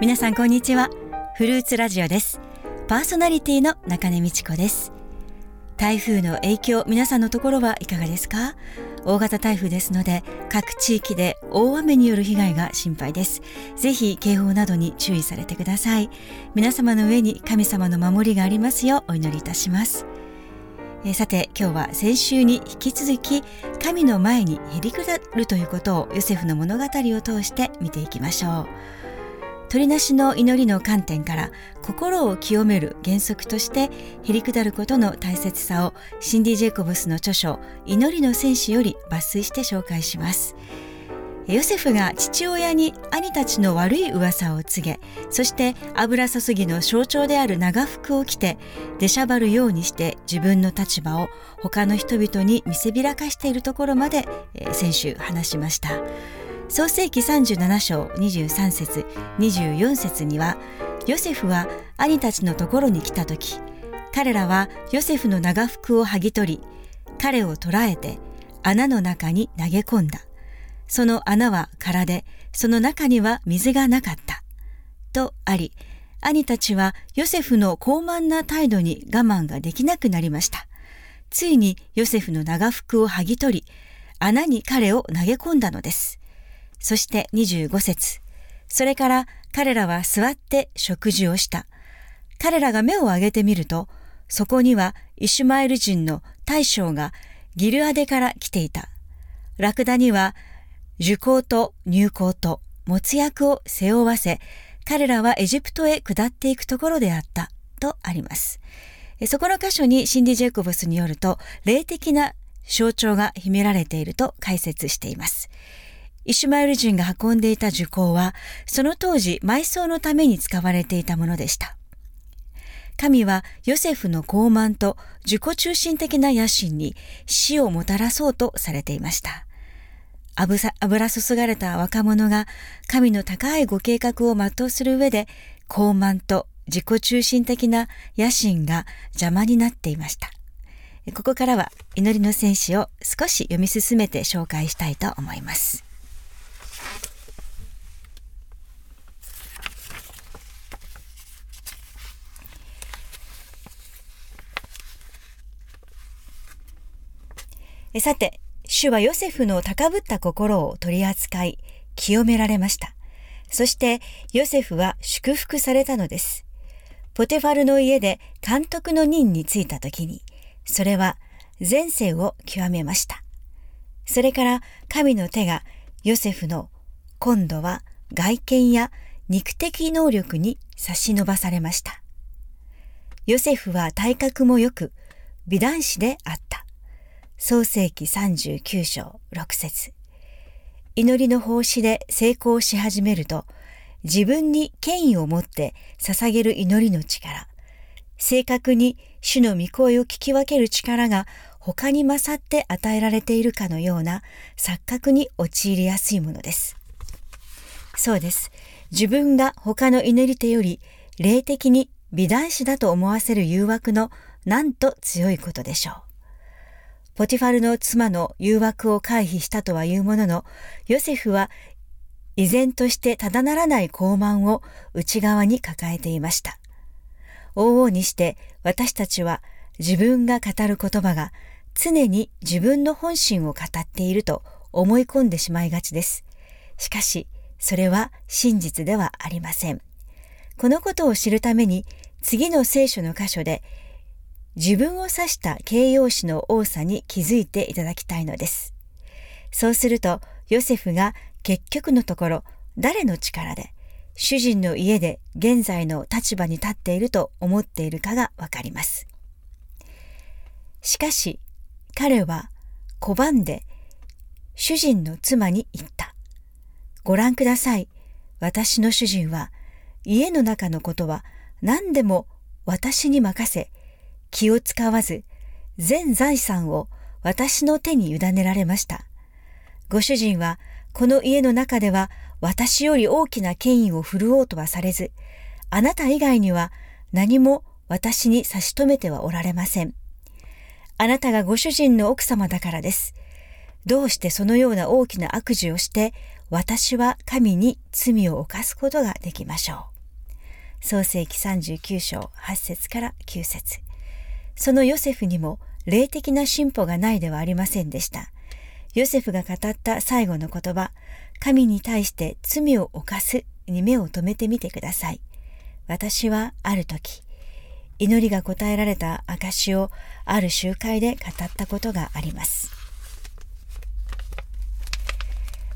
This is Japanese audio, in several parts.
皆さんこんにちは。フルーツラジオです。パーソナリティの中根美智子です。台風の影響皆さんのところはいかがですか？大型台風ですので各地域で大雨による被害が心配です。ぜひ警報などに注意されてください。皆様の上に神様の守りがありますようお祈りいたします。えさて今日は先週に引き続き神の前にへりくだるということをヨセフの物語を通して見ていきましょう。鳥なしの祈りの観点から心を清める原則としてへりくだることの大切さをシンディ・ジェイコブスの著書「祈りの戦士」より抜粋して紹介します。ヨセフが父親に兄たちの悪い噂を告げそして油注ぎの象徴である長服を着て出しゃばるようにして自分の立場を他の人々に見せびらかしているところまで、えー、先週話しました。創世紀37章23節24節にはヨセフは兄たちのところに来た時彼らはヨセフの長服を剥ぎ取り彼を捕らえて穴の中に投げ込んだ。その穴は空でその中には水がなかった。とあり兄たちはヨセフの高慢な態度に我慢ができなくなりました。ついにヨセフの長服を剥ぎ取り穴に彼を投げ込んだのです。そして25節それから彼らは座って食事をした。彼らが目を上げてみると、そこにはイシュマエル人の大将がギルアデから来ていた。ラクダには受講と入港と持つ役を背負わせ、彼らはエジプトへ下っていくところであったとあります。そこの箇所にシンディ・ジェイコブスによると、霊的な象徴が秘められていると解説しています。イシュマエル人が運んでいた樹高は、その当時埋葬のために使われていたものでした。神はヨセフの傲慢と自己中心的な野心に死をもたらそうとされていました。油注がれた若者が神の高いご計画を全うする上で傲慢と自己中心的な野心が邪魔になっていました。ここからは祈りの戦士を少し読み進めて紹介したいと思います。さて、主はヨセフの高ぶった心を取り扱い、清められました。そしてヨセフは祝福されたのです。ポテファルの家で監督の任に就いた時に、それは前世を極めました。それから神の手がヨセフの今度は外見や肉的能力に差し伸ばされました。ヨセフは体格も良く美男子であった。創世紀39章6節祈りの奉仕で成功し始めると、自分に権威を持って捧げる祈りの力、正確に主の御声を聞き分ける力が他に勝って与えられているかのような錯覚に陥りやすいものです。そうです。自分が他の祈り手より霊的に美男子だと思わせる誘惑のなんと強いことでしょう。ポティファルの妻の誘惑を回避したとはいうものの、ヨセフは依然としてただならない傲慢を内側に抱えていました。往々にして私たちは自分が語る言葉が常に自分の本心を語っていると思い込んでしまいがちです。しかし、それは真実ではありません。このことを知るために次の聖書の箇所で自分を指した形容詞の多さに気づいていただきたいのです。そうすると、ヨセフが結局のところ、誰の力で、主人の家で現在の立場に立っていると思っているかがわかります。しかし、彼は拒んで、主人の妻に言った。ご覧ください。私の主人は、家の中のことは何でも私に任せ、気を使わず、全財産を私の手に委ねられました。ご主人は、この家の中では私より大きな権威を振るおうとはされず、あなた以外には何も私に差し止めてはおられません。あなたがご主人の奥様だからです。どうしてそのような大きな悪事をして、私は神に罪を犯すことができましょう。創世紀39章8節から9節そのヨセフにも霊的な進歩がないではありませんでした。ヨセフが語った最後の言葉、神に対して罪を犯すに目を留めてみてください。私はある時、祈りが答えられた証をある集会で語ったことがあります。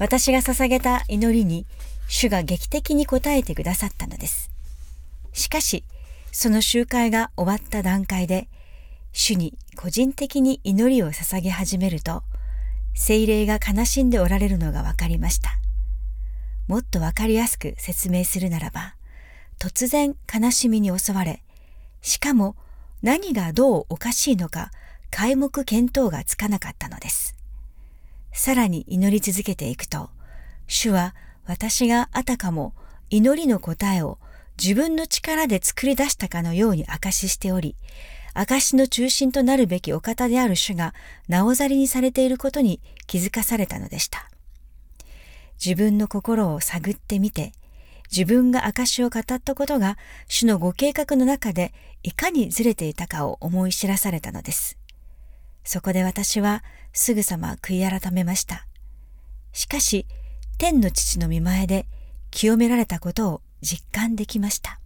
私が捧げた祈りに主が劇的に応えてくださったのです。しかし、その集会が終わった段階で、主に個人的に祈りを捧げ始めると、精霊が悲しんでおられるのがわかりました。もっとわかりやすく説明するならば、突然悲しみに襲われ、しかも何がどうおかしいのか皆目見当がつかなかったのです。さらに祈り続けていくと、主は私があたかも祈りの答えを自分の力で作り出したかのように証ししており、証の中心となるべきお方である主がなおざりにされていることに気づかされたのでした。自分の心を探ってみて、自分が証を語ったことが主のご計画の中でいかにずれていたかを思い知らされたのです。そこで私はすぐさま悔い改めました。しかし、天の父の見前で清められたことを実感できました。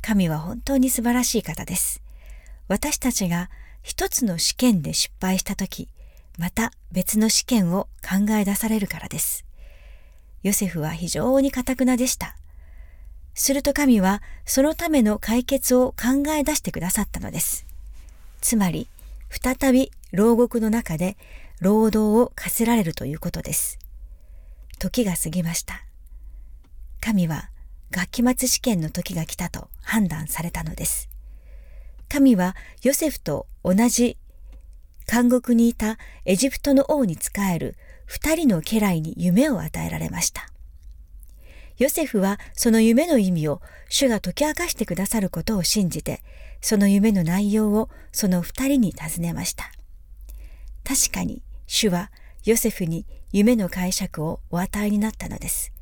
神は本当に素晴らしい方です。私たちが一つの試験で失敗したとき、また別の試験を考え出されるからです。ヨセフは非常に堅くなでした。すると神はそのための解決を考え出してくださったのです。つまり、再び牢獄の中で労働を課せられるということです。時が過ぎました。神は学期末試験の時が来たと判断されたのです。神はヨセフと同じ監獄にいたエジプトの王に仕える二人の家来に夢を与えられました。ヨセフはその夢の意味を主が解き明かしてくださることを信じて、その夢の内容をその二人に尋ねました。確かに主はヨセフに夢の解釈をお与えになったのです。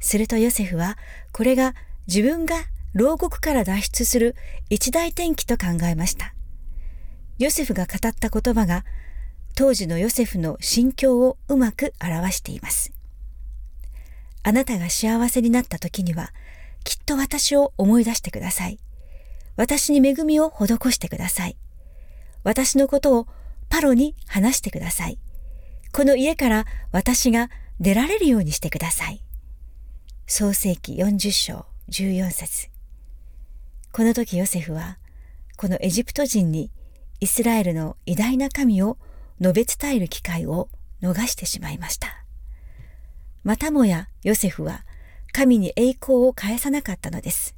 するとヨセフはこれが自分が牢獄から脱出する一大転機と考えました。ヨセフが語った言葉が当時のヨセフの心境をうまく表しています。あなたが幸せになった時にはきっと私を思い出してください。私に恵みを施してください。私のことをパロに話してください。この家から私が出られるようにしてください。創世紀40章14節この時ヨセフは、このエジプト人にイスラエルの偉大な神を述べ伝える機会を逃してしまいました。またもやヨセフは神に栄光を返さなかったのです。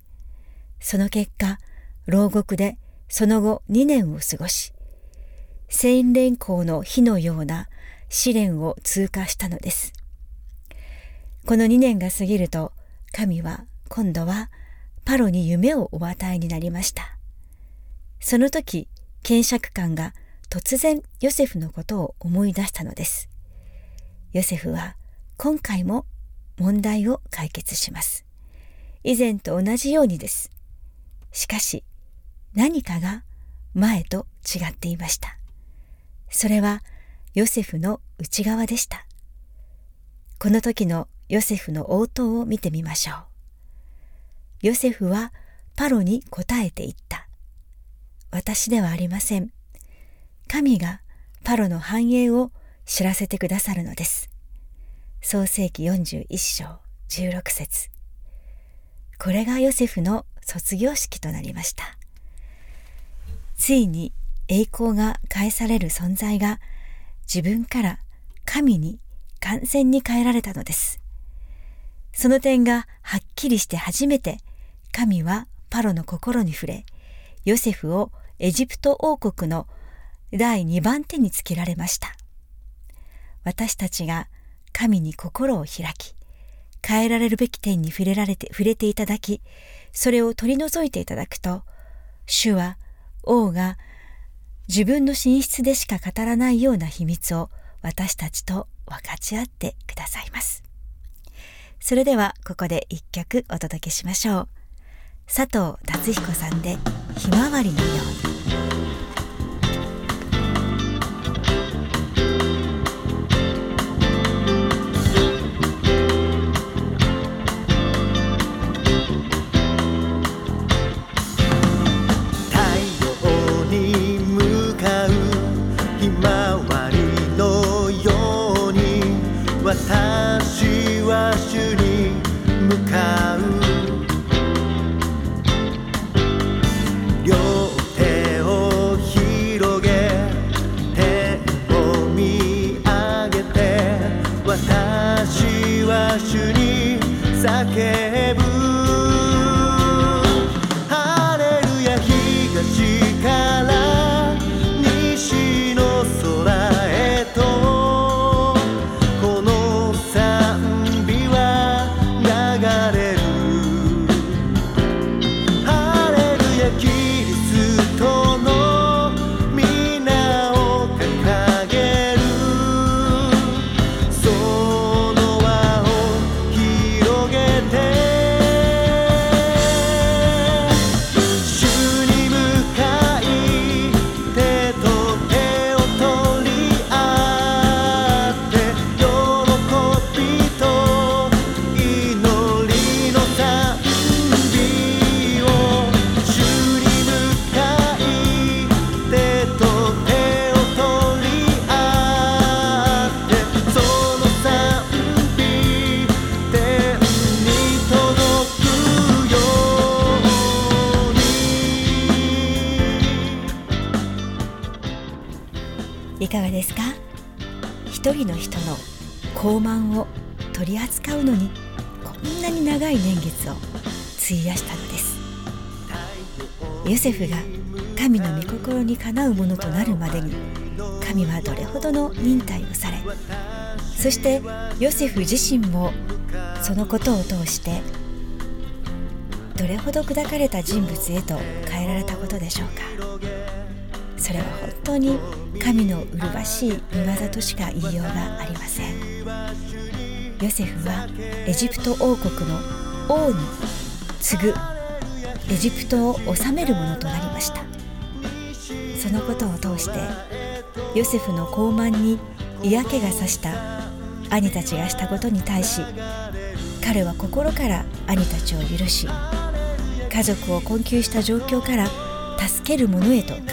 その結果、牢獄でその後2年を過ごし、千連光の火のような試練を通過したのです。この2年が過ぎると、神は今度はパロに夢をお与えになりました。その時、検釈官が突然ヨセフのことを思い出したのです。ヨセフは今回も問題を解決します。以前と同じようにです。しかし、何かが前と違っていました。それはヨセフの内側でした。この時のヨセフの応答を見てみましょう。ヨセフはパロに答えていった。私ではありません。神がパロの繁栄を知らせてくださるのです。創世紀41章16節これがヨセフの卒業式となりました。ついに栄光が返される存在が自分から神に完全に変えられたのです。その点がはっきりして初めて神はパロの心に触れ、ヨセフをエジプト王国の第2番手につけられました。私たちが神に心を開き、変えられるべき点に触れられて、触れていただき、それを取り除いていただくと、主は王が自分の寝室でしか語らないような秘密を私たちと分かち合ってくださいます。それではここで一曲お届けしましょう。佐藤達彦さんでひまわりのようにですか？一人の人の高慢を取り扱うのにこんなに長い年月を費やしたのです。ヨセフが神の御心にかなうものとなるまでに神はどれほどの忍耐をされそしてヨセフ自身もそのことを通してどれほど砕かれた人物へと変えられたことでしょうか？それは本当に神の麗しい見業としか言いようがありません。ヨセフはエジプト王国の王に次ぐエジプトを治めるものとなりました。そのことを通してヨセフの傲慢に嫌気がさした兄たちがしたことに対し彼は心から兄たちを許し家族を困窮した状況から助ける者へと変え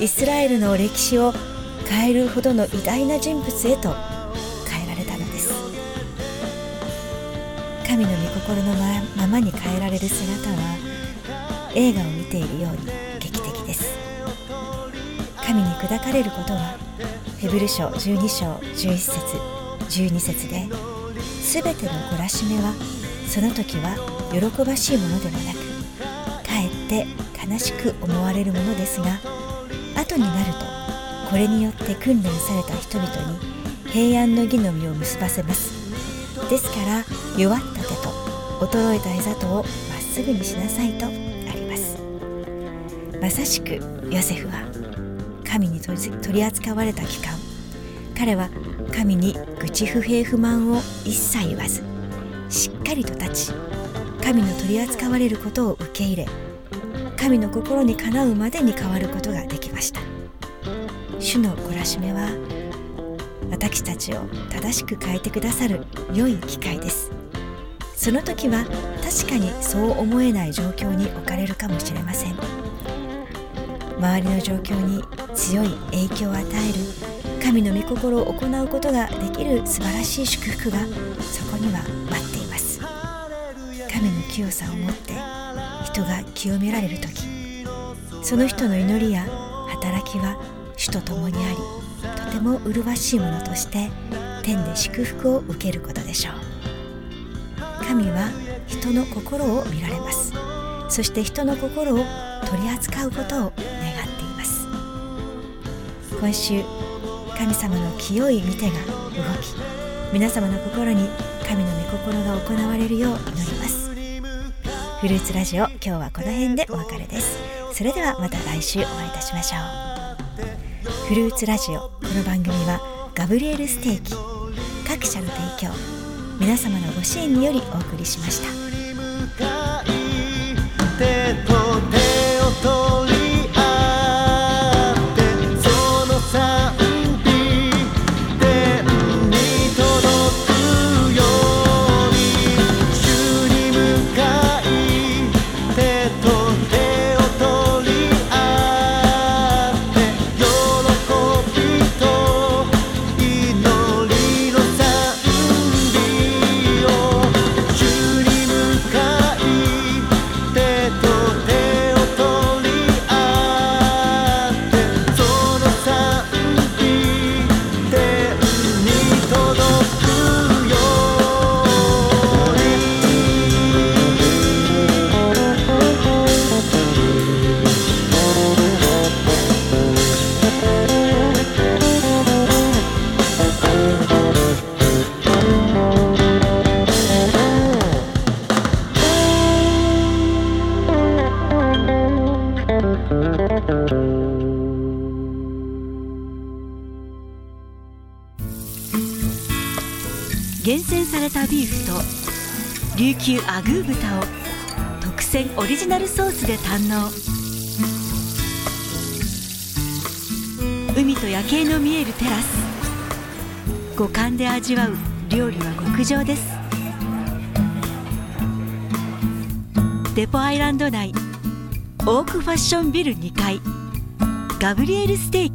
イスラエルの歴史を変えるほどの偉大な人物へと変えられたのです。神の御心のままに変えられる姿は映画を見ているように劇的です。神に砕かれることはヘブル書12章11節12節で全ての懲らしめはその時は喜ばしいものではなくかえって悲しく思われるものですが後になるとこれによって訓練された人々に平安の義の実を結ばせます。ですから弱った手と衰えた膝とをまっすぐにしなさいとあります。まさしくヨセフは神に取り扱われた期間彼は神に愚痴不平不満を一切言わずしっかりと立ち神の取り扱われることを受け入れ神の心にかなうまでに変わることができました。主の懲らしめは私たちを正しく変えてくださる良い機会です。その時は確かにそう思えない状況に置かれるかもしれません。周りの状況に強い影響を与える神の御心を行うことができる素晴らしい祝福がそこには待っています。神の清さを持って人が清められる時その人の祈りや働きは主と共にありとても麗しいものとして天で祝福を受けることでしょう。神は人の心を見られます。そして人の心を取り扱うことを願っています。今週神様の清い見てが動き皆様の心に神の御心が行われるよう祈りフルーツラジオ今日はこの辺でお別れです。それではまた来週お会いいたしましょう。フルーツラジオこの番組はガブリエルステーキ各社の提供皆様のご支援によりお送りしました。琉球アグー豚を特選オリジナルソースで堪能。海と夜景の見えるテラス。五感で味わう料理は極上です。デポアイランド内オークファッションビル2階。ガブリエルステーキ